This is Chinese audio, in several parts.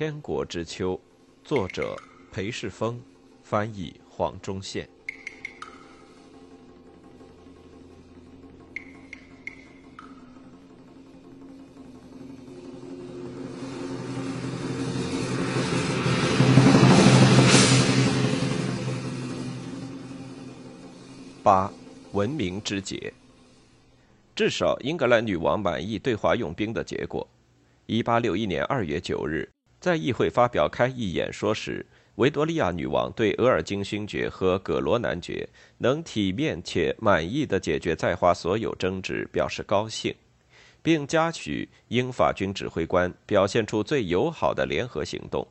天国之秋》，作者裴世峰，翻译黄忠宪。八，文明之节。至少英格兰女王满意对华用兵的结果。一八六一年二月九日，在议会发表开议演说时，维多利亚女王对额尔金勋爵和葛罗男爵能体面且满意地解决在华所有争执表示高兴，并嘉许英法军指挥官表现出最友好的联合行动。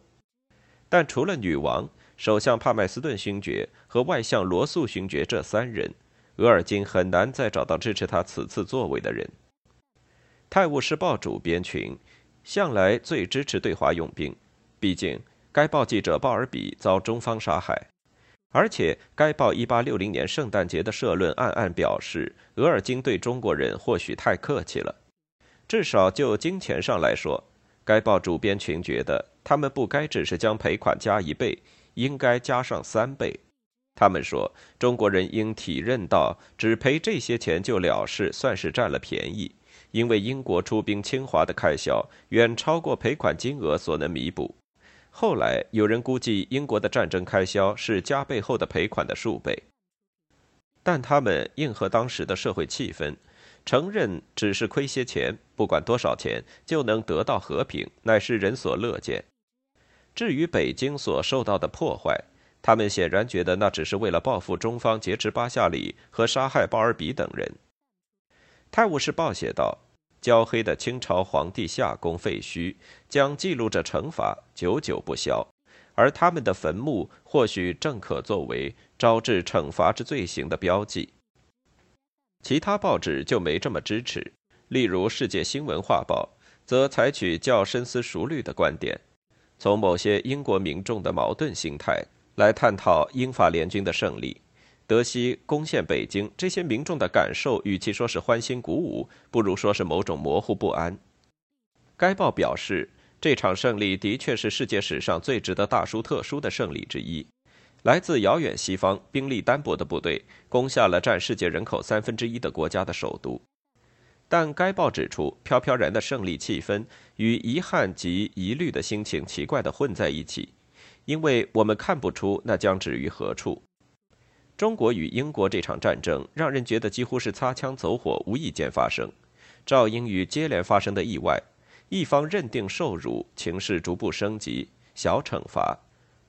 但除了女王，首相帕麦斯顿勋爵和外相罗素勋爵这三人，额尔金很难再找到支持他此次作为的人。《泰晤士报》主编群向来最支持对华用兵，毕竟该报记者鲍尔比遭中方杀害，而且该报1860年圣诞节的社论暗暗表示，额尔金对中国人或许太客气了。至少就金钱上来说，该报主编群觉得他们不该只是将赔款加一倍。应该加上三倍。他们说，中国人应体认到，只赔这些钱就了事，算是占了便宜。因为英国出兵侵华的开销远超过赔款金额所能弥补。后来有人估计，英国的战争开销是加倍后的赔款的数倍。但他们应和当时的社会气氛，承认只是亏些钱，不管多少钱就能得到和平，乃是人所乐见。至于北京所受到的破坏，他们显然觉得那只是为了报复中方劫持巴夏里和杀害鲍尔比等人。《泰晤士报》写道：“焦黑的清朝皇帝夏宫废墟将记录着惩罚，久久不消，而他们的坟墓或许正可作为招致惩罚之罪行的标记。”其他报纸就没这么支持，例如《世界新闻画报》则采取较深思熟虑的观点。从某些英国民众的矛盾心态来探讨英法联军的胜利，德西攻陷北京，这些民众的感受与其说是欢欣鼓舞，不如说是某种模糊不安。该报表示，这场胜利的确是世界史上最值得大书特书的胜利之一。来自遥远西方、兵力单薄的部队攻下了占世界人口三分之一的国家的首都。但该报指出，飘飘然的胜利气氛与遗憾及疑虑的心情奇怪地混在一起，因为我们看不出那将止于何处。中国与英国这场战争让人觉得几乎是擦枪走火、无意间发生。照应于接连发生的意外，一方认定受辱，情势逐步升级，小惩罚；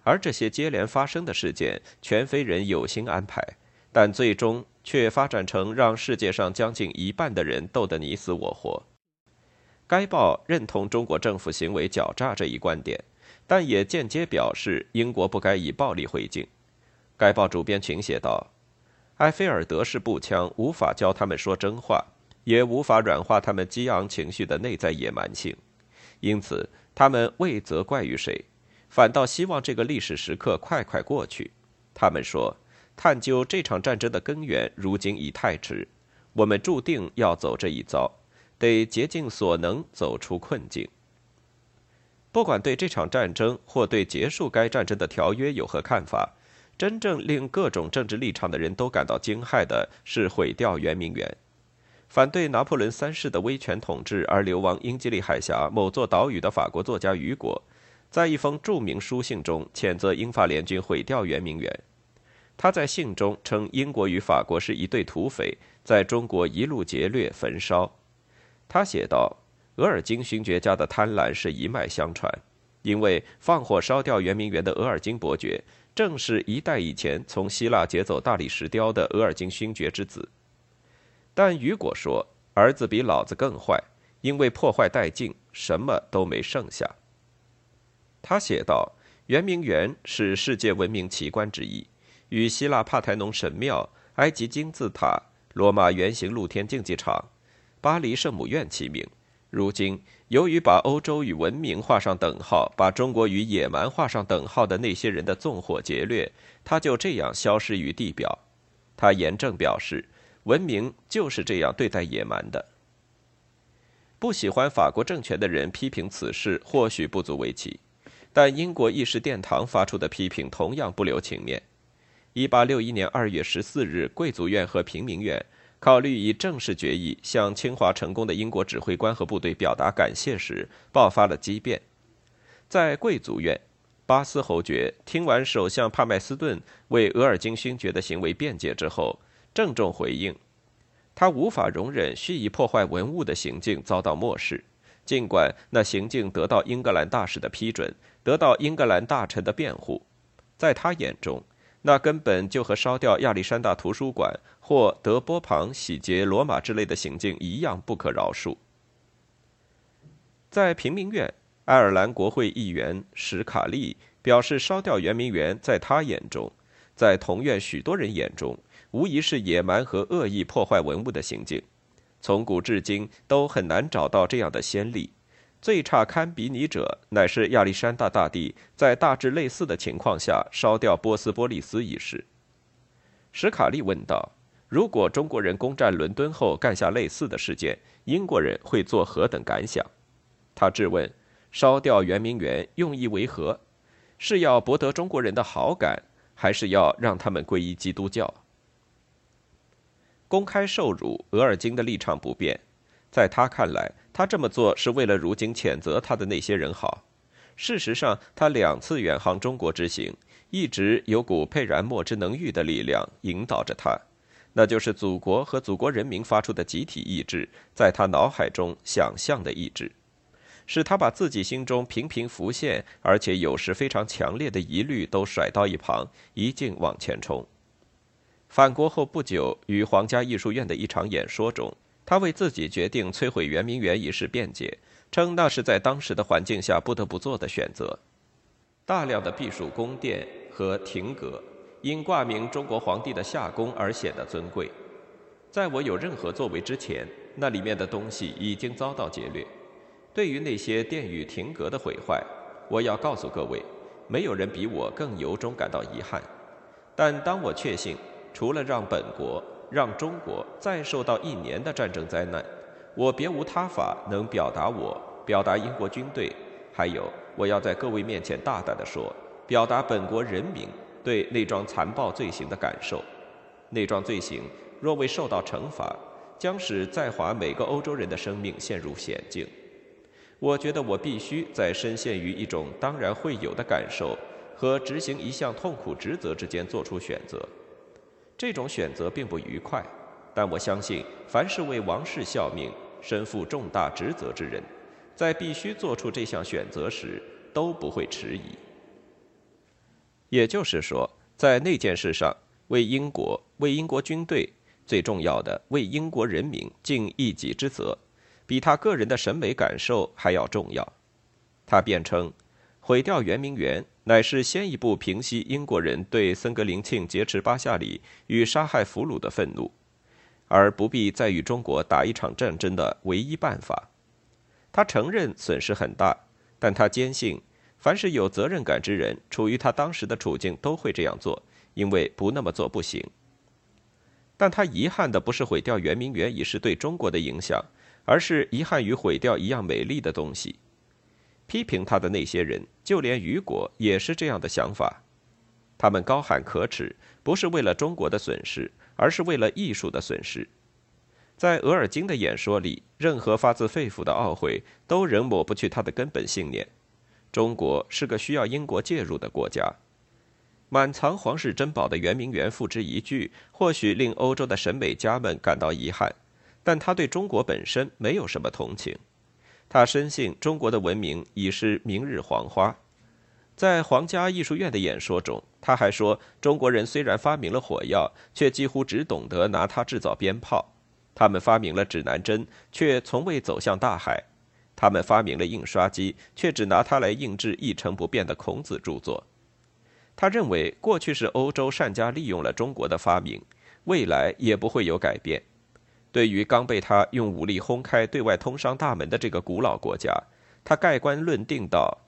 而这些接连发生的事件，全非人有心安排，但最终。却发展成让世界上将近一半的人斗得你死我活。该报认同中国政府行为狡诈这一观点，但也间接表示英国不该以暴力回敬。该报主编群写道：“埃菲尔德式步枪无法教他们说真话，也无法软化他们激昂情绪的内在野蛮性，因此他们未责怪于谁，反倒希望这个历史时刻快快过去。”他们说。探究这场战争的根源，如今已太迟。我们注定要走这一遭，得竭尽所能走出困境。不管对这场战争或对结束该战争的条约有何看法，真正令各种政治立场的人都感到惊骇的是毁掉圆明园。反对拿破仑三世的威权统治而流亡英吉利海峡某座岛屿的法国作家雨果，在一封著名书信中谴责英法联军毁掉圆明园。他在信中称，英国与法国是一对土匪，在中国一路劫掠、焚烧。他写道：“额尔金勋爵家的贪婪是一脉相传，因为放火烧掉圆明园的额尔金伯爵，正是一代以前从希腊劫走大理石雕的额尔金勋爵之子。”但雨果说：“儿子比老子更坏，因为破坏殆尽，什么都没剩下。”他写道：“圆明园是世界文明奇观之一。”与希腊帕台农神庙、埃及金字塔、罗马圆形露天竞技场、巴黎圣母院齐名。如今，由于把欧洲与文明画上等号，把中国与野蛮画上等号的那些人的纵火劫掠，他就这样消失于地表。他严正表示，文明就是这样对待野蛮的。不喜欢法国政权的人批评此事，或许不足为奇。但英国议事殿堂发出的批评同样不留情面。一八六一年二月十四日，贵族院和平民院考虑以正式决议向侵华成功的英国指挥官和部队表达感谢时，爆发了激辩。在贵族院，巴斯侯爵听完首相帕麦斯顿为额尔金勋爵的行为辩解之后，郑重回应：他无法容忍蓄意破坏文物的行径遭到漠视。尽管那行径得到英格兰大使的批准，得到英格兰大臣的辩护，在他眼中，那根本就和烧掉亚历山大图书馆或德波旁洗劫罗马之类的行径一样不可饶恕。在平民院，爱尔兰国会议员史卡利表示，烧掉圆明园在他眼中，在同院许多人眼中，无疑是野蛮和恶意破坏文物的行径。从古至今都很难找到这样的先例，最差堪比拟者乃是亚历山大大帝在大致类似的情况下烧掉波斯波利斯一事。史卡利问道：“如果中国人攻占伦敦后干下类似的事件，英国人会作何等感想？”他质问：“烧掉圆明园用意为何？是要博得中国人的好感，还是要让他们皈依基督教？”公开受辱，额尔金的立场不变。在他看来，他这么做是为了如今谴责他的那些人好。事实上，他两次远航中国之行，一直有股沛然莫之能御的力量引导着他，那就是祖国和祖国人民发出的集体意志，在他脑海中想象的意志，使他把自己心中频频浮现，而且有时非常强烈的疑虑都甩到一旁，一劲往前冲。返国后不久，于皇家艺术院的一场演说中，他为自己决定摧毁圆明园一事辩解，称那是在当时的环境下不得不做的选择。大量的避暑宫殿和亭阁因挂名中国皇帝的夏宫而显得尊贵。在我有任何作为之前，那里面的东西已经遭到劫掠。对于那些殿宇亭阁的毁坏，我要告诉各位，没有人比我更由衷感到遗憾。但当我确信。除了让本国、让中国再受到一年的战争灾难，我别无他法能表达我、表达英国军队，还有我要在各位面前大胆地说，表达本国人民对那桩残暴罪行的感受。那桩罪行若未受到惩罚，将使在华每个欧洲人的生命陷入险境。我觉得我必须在深陷于一种当然会有的感受和执行一项痛苦职责之间做出选择。这种选择并不愉快，但我相信，凡是为王室效命、身负重大职责之人，在必须做出这项选择时都不会迟疑。也就是说，在那件事上，为英国、为英国军队，最重要的为英国人民尽一己之责，比他个人的审美感受还要重要。他辩称，毁掉圆明园。乃是先一步平息英国人对森格林沁劫持巴夏里与杀害俘虏的愤怒，而不必再与中国打一场战争的唯一办法。他承认损失很大，但他坚信，凡是有责任感之人，处于他当时的处境都会这样做，因为不那么做不行。但他遗憾的不是毁掉圆明园一事对中国的影响，而是遗憾于毁掉一样美丽的东西。批评他的那些人，就连雨果也是这样的想法。他们高喊可耻，不是为了中国的损失，而是为了艺术的损失。在额尔金的演说里，任何发自肺腑的懊悔都仍抹不去他的根本信念：中国是个需要英国介入的国家。满藏皇室珍宝的圆明园付之一炬，或许令欧洲的审美家们感到遗憾，但他对中国本身没有什么同情。他深信中国的文明已是明日黄花。在皇家艺术院的演说中，他还说：“中国人虽然发明了火药，却几乎只懂得拿它制造鞭炮；他们发明了指南针，却从未走向大海；他们发明了印刷机，却只拿它来印制一成不变的孔子著作。”他认为，过去是欧洲善加利用了中国的发明，未来也不会有改变。对于刚被他用武力轰开对外通商大门的这个古老国家，他盖棺论定道：“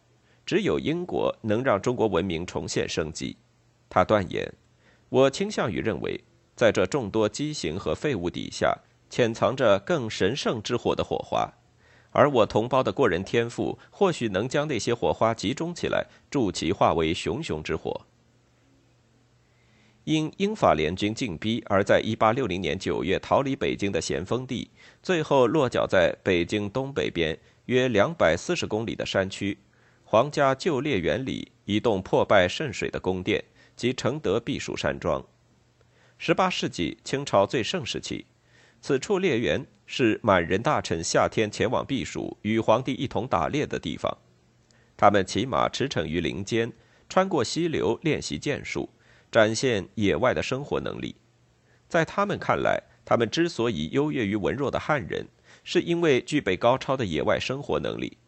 只有英国能让中国文明重现生机。”他断言：“我倾向于认为，在这众多畸形和废物底下，潜藏着更神圣之火的火花。而我同胞的过人天赋，或许能将那些火花集中起来，助其化为熊熊之火。因英法联军进逼，而在1860年9月逃离北京的咸丰帝，最后落脚在北京东北边约240公里的山区，皇家旧烈园里一栋破败渗水的宫殿及承德避暑山庄。18世纪清朝最盛时期，此处烈园是满人大臣夏天前往避暑、与皇帝一同打猎的地方。他们骑马驰骋于林间，穿过溪流练习剑术。展现野外的生活能力，在他们看来，他们之所以优越于文弱的汉人，是因为具备高超的野外生活能力。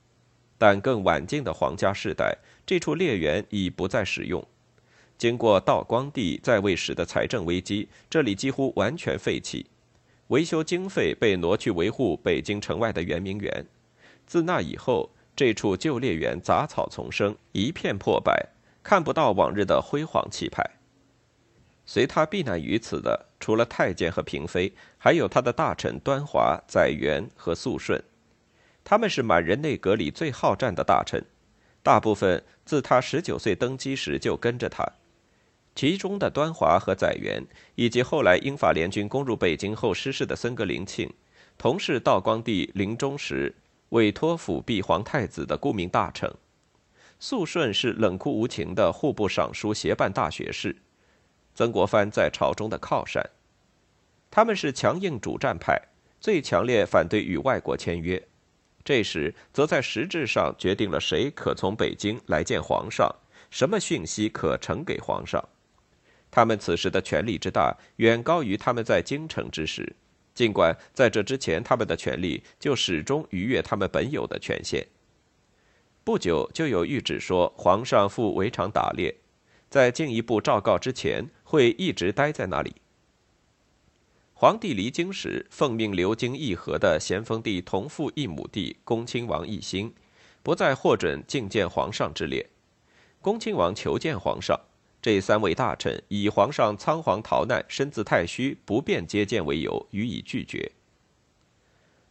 但更晚近的皇家世代，这处猎园已不再使用。经过道光帝在位时的财政危机，这里几乎完全废弃，维修经费被挪去维护北京城外的圆明园。自那以后，这处旧猎园杂草丛生，一片破败，看不到往日的辉煌气派。随他避难于此的，除了太监和嫔妃，还有他的大臣端华、载元和肃顺。他们是满人内阁里最好战的大臣，大部分自他十九岁登基时就跟着他。其中的端华和载元，以及后来英法联军攻入北京后失势的森格林沁，同是道光帝临终时委托辅弼皇太子的顾命大臣。肃顺是冷酷无情的户部尚书协办大学士。曾国藩在朝中的靠山，他们是强硬主战派，最强烈反对与外国签约。这时，则在实质上决定了谁可从北京来见皇上，什么讯息可呈给皇上。他们此时的权力之大，远高于他们在京城之时。尽管在这之前，他们的权力就始终逾越他们本有的权限。不久，就有谕旨说，皇上赴围场打猎。在进一步诏告之前，会一直待在那里。皇帝离京时，奉命流经议和的咸丰帝同父异母弟恭亲王奕欣，不再获准觐见皇上之列。恭亲王求见皇上，这三位大臣以皇上仓皇逃难、身子太虚，不便接见为由，予以拒绝。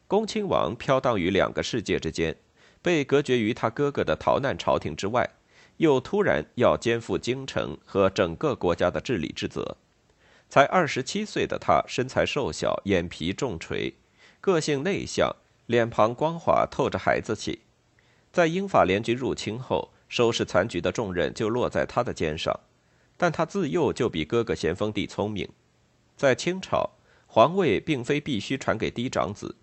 恭亲王飘荡于两个世界之间，被隔绝于他哥哥的逃难朝廷之外。又突然要肩负京城和整个国家的治理之责，才二十七岁的他身材瘦小，眼皮重垂，个性内向，脸庞光滑，透着孩子气。在英法联军入侵后，收拾残局的重任就落在他的肩上。但他自幼就比哥哥咸丰帝聪明。在清朝，皇位并非必须传给嫡长子。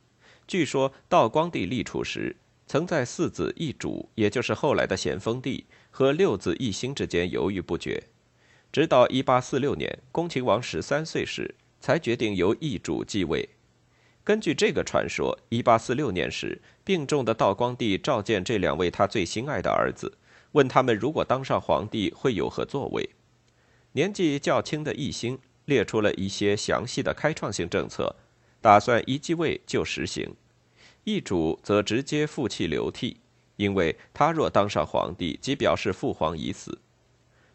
据说道光帝立储时，曾在四子一主，也就是后来的咸丰帝。和六子一心之间犹豫不决，直到一八四六年，恭亲王十三岁时，才决定由一主继位。根据这个传说，一八四六年时，病重的道光帝召见这两位他最心爱的儿子，问他们如果当上皇帝会有何作为。年纪较轻的奕欣列出了一些详细的开创性政策，打算一继位就实行。义主则直接负气流涕。因为他若当上皇帝，即表示父皇已死。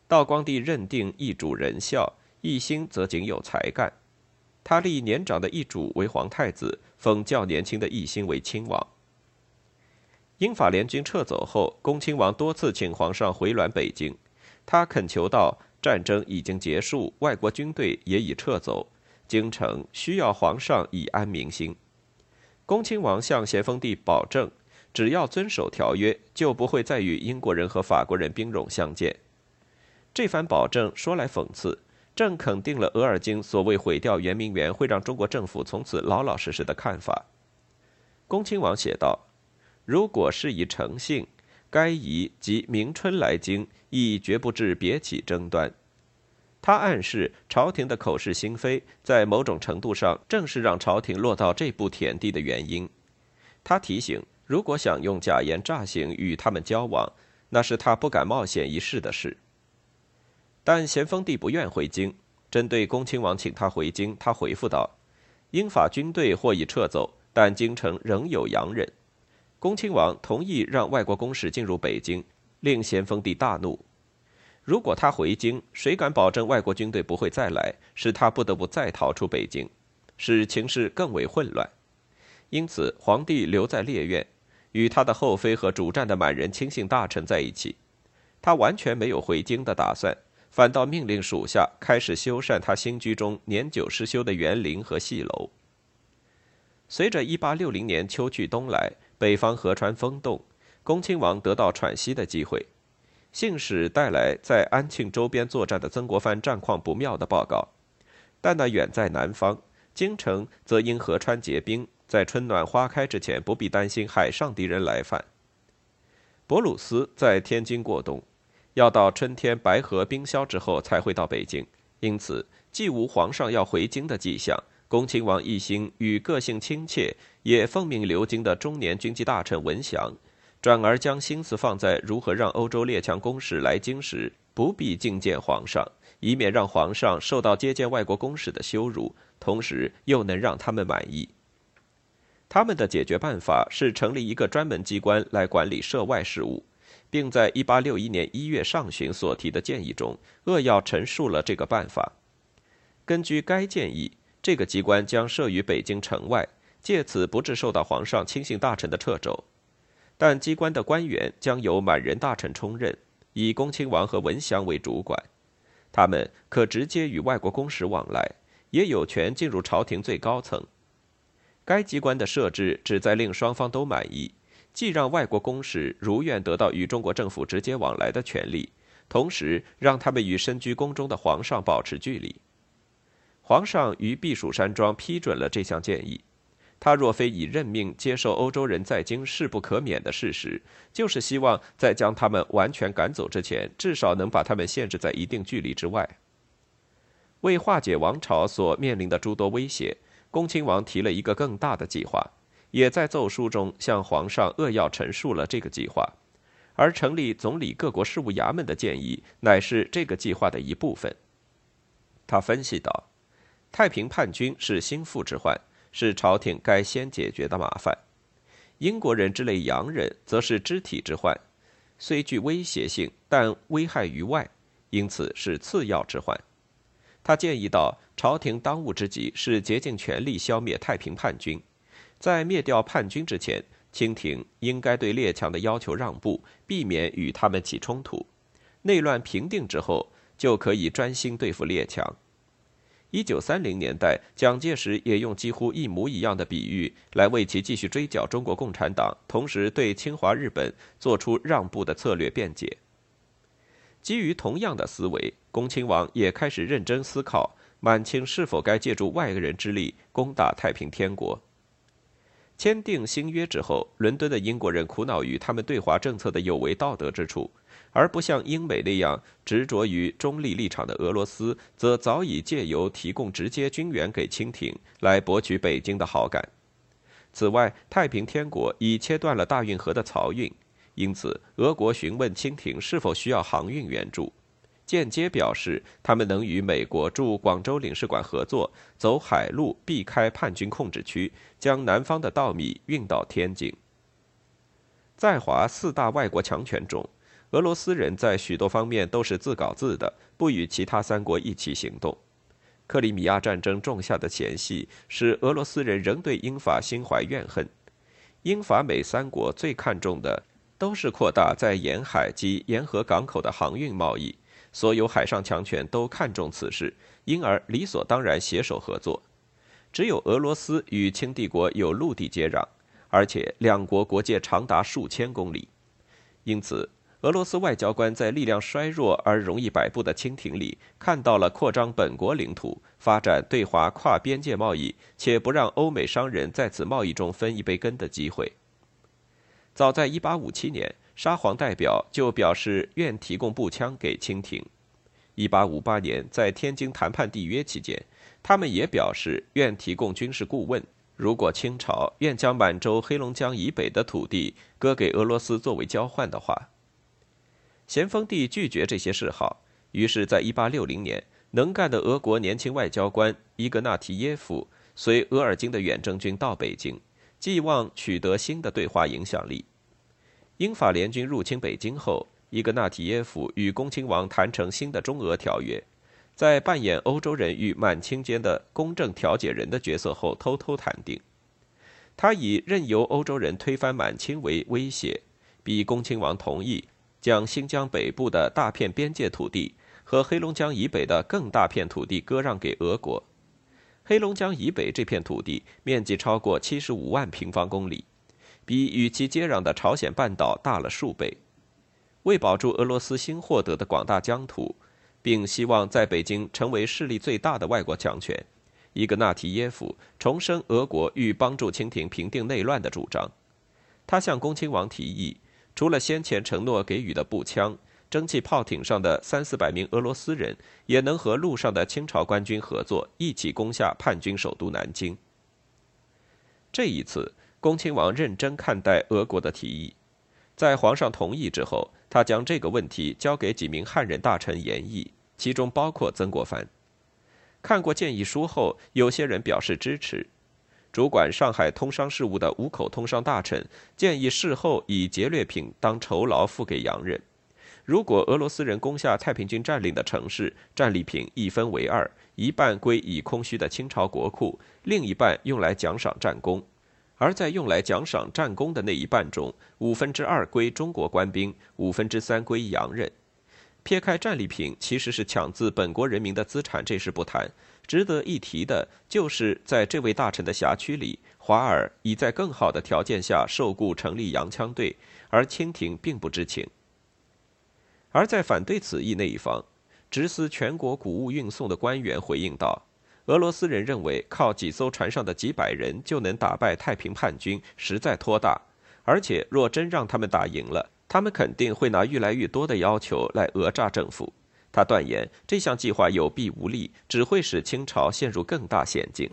道光帝认定义主仁孝，奕欣则仅有才干。他立年长的义主为皇太子，封较年轻的奕欣为亲王。英法联军撤走后，恭亲王多次请皇上回銮北京。他恳求道：战争已经结束，外国军队也已撤走，京城需要皇上以安民心。恭亲王向咸丰帝保证。只要遵守条约，就不会再与英国人和法国人兵戎相见。这番保证说来讽刺，正肯定了额尔金所谓毁掉圆明园会让中国政府从此老老实实的看法。恭亲王写道：“如果是以诚信，该宜即明春来京，亦绝不至别起争端。”他暗示朝廷的口是心非，在某种程度上正是让朝廷落到这步田地的原因。他提醒。如果想用假言诈行与他们交往，那是他不敢冒险一试的事。但咸丰帝不愿回京，针对恭亲王请他回京，他回复道：“英法军队或已撤走，但京城仍有洋人。”恭亲王同意让外国公使进入北京，令咸丰帝大怒。如果他回京，谁敢保证外国军队不会再来，使他不得不再逃出北京，使情势更为混乱。因此，皇帝留在烈苑。与他的后妃和主战的满人亲信大臣在一起。他完全没有回京的打算，反倒命令属下开始修缮他新居中年久失修的园林和戏楼。随着1860年秋去冬来，北方河川封冻，恭亲王得到喘息的机会。信使带来在安庆周边作战的曾国藩战况不妙的报告，但那远在南方，京城则因河川结冰，在春暖花开之前不必担心海上敌人来犯。博鲁斯在天津过冬。要到春天白河冰消之后才会到北京，因此既无皇上要回京的迹象，恭亲王一心与个性亲切也奉命留京的中年军机大臣文祥，转而将心思放在如何让欧洲列强公使来京时不必觐见皇上，以免让皇上受到接见外国公使的羞辱，同时又能让他们满意。他们的解决办法是成立一个专门机关来管理涉外事务。并在1861年1月上旬所提的建议中扼要陈述了这个办法。根据该建议，这个机关将设于北京城外，借此不致受到皇上亲信大臣的掣肘。但机关的官员将由满人大臣充任，以恭亲王和文祥为主管。他们可直接与外国公使往来，也有权进入朝廷最高层。该机关的设置旨在令双方都满意。既让外国公使如愿得到与中国政府直接往来的权利，同时让他们与身居宫中的皇上保持距离。皇上于避暑山庄批准了这项建议。他若非已任命接受欧洲人在京势不可免的事实，就是希望在将他们完全赶走之前，至少能把他们限制在一定距离之外。为化解王朝所面临的诸多威胁，恭亲王提了一个更大的计划。也在奏书中向皇上扼要陈述了这个计划，而成立总理各国事务衙门的建议乃是这个计划的一部分。他分析道：“太平叛军是心腹之患，是朝廷该先解决的麻烦；英国人之类洋人则是肢体之患，虽具威胁性，但危害于外，因此是次要之患。”他建议道：“朝廷当务之急是竭尽全力消灭太平叛军。”在灭掉叛军之前，清廷应该对列强的要求让步，避免与他们起冲突。内乱平定之后，就可以专心对付列强。一九三零年代，蒋介石也用几乎一模一样的比喻来为其继续追剿中国共产党，同时对侵华日本做出让步的策略辩解。基于同样的思维，恭亲王也开始认真思考满清是否该借助外人之力攻打太平天国。签订新约之后，伦敦的英国人苦恼于他们对华政策的有违道德之处，而不像英美那样执着于中立立场的俄罗斯，则早已借由提供直接军援给清廷来博取北京的好感。此外，太平天国已切断了大运河的漕运，因此俄国询问清廷是否需要航运援助。间接表示，他们能与美国驻广州领事馆合作，走海路避开叛军控制区，将南方的稻米运到天津。在华四大外国强权中，俄罗斯人在许多方面都是自搞自的，不与其他三国一起行动。克里米亚战争种下的嫌隙，使俄罗斯人仍对英法心怀怨恨。英法美三国最看重的，都是扩大在沿海及沿河港口的航运贸易。所有海上强权都看重此事，因而理所当然携手合作。只有俄罗斯与清帝国有陆地接壤，而且两国国界长达数千公里，因此俄罗斯外交官在力量衰弱而容易摆布的清廷里，看到了扩张本国领土、发展对华跨边界贸易，且不让欧美商人在此贸易中分一杯羹的机会。早在1857年。沙皇代表就表示愿提供步枪给清廷。1858年，在天津谈判缔约期间，他们也表示愿提供军事顾问。如果清朝愿将满洲、黑龙江以北的土地割给俄罗斯作为交换的话，咸丰帝拒绝这些嗜好。于是，在1860年，能干的俄国年轻外交官伊格纳提耶夫随额尔金的远征军到北京，寄望取得新的对华影响力。英法联军入侵北京后，伊格纳提耶夫与恭亲王谈成新的中俄条约，在扮演欧洲人与满清间的公正调解人的角色后，偷偷谈定。他以任由欧洲人推翻满清为威胁，逼恭亲王同意将新疆北部的大片边界土地和黑龙江以北的更大片土地割让给俄国。黑龙江以北这片土地面积超过七十五万平方公里，比与其接壤的朝鲜半岛大了数倍。为保住俄罗斯新获得的广大疆土，并希望在北京成为势力最大的外国强权。伊格纳提耶夫重申俄国欲帮助清廷平定内乱的主张。他向恭亲王提议，除了先前承诺给予的步枪、蒸汽炮艇上的三四百名俄罗斯人，也能和陆上的清朝官军合作，一起攻下叛军首都南京。这一次，恭亲王认真看待俄国的提议，在皇上同意之后，他将这个问题交给几名汉人大臣研议，其中包括曾国藩。看过建议书后，有些人表示支持。主管上海通商事务的五口通商大臣建议事后以劫掠品当酬劳付给洋人。如果俄罗斯人攻下太平军占领的城市，战利品一分为二，一半归已空虚的清朝国库，另一半用来奖赏战功。而在用来奖赏战功的那一半中，五分之二归中国官兵，五分之三归洋人。撇开战利品其实是抢自本国人民的资产这事不谈，值得一提的就是在这位大臣的辖区里，华尔已在更好的条件下受雇成立洋枪队，而清廷并不知情。而在反对此意那一方，执司全国谷物运送的官员回应道：“俄罗斯人认为靠几艘船上的几百人就能打败太平叛军，实在托大，而且若真让他们打赢了。”他们肯定会拿愈来愈多的要求来讹诈政府。他断言这项计划有弊无利，只会使清朝陷入更大险境。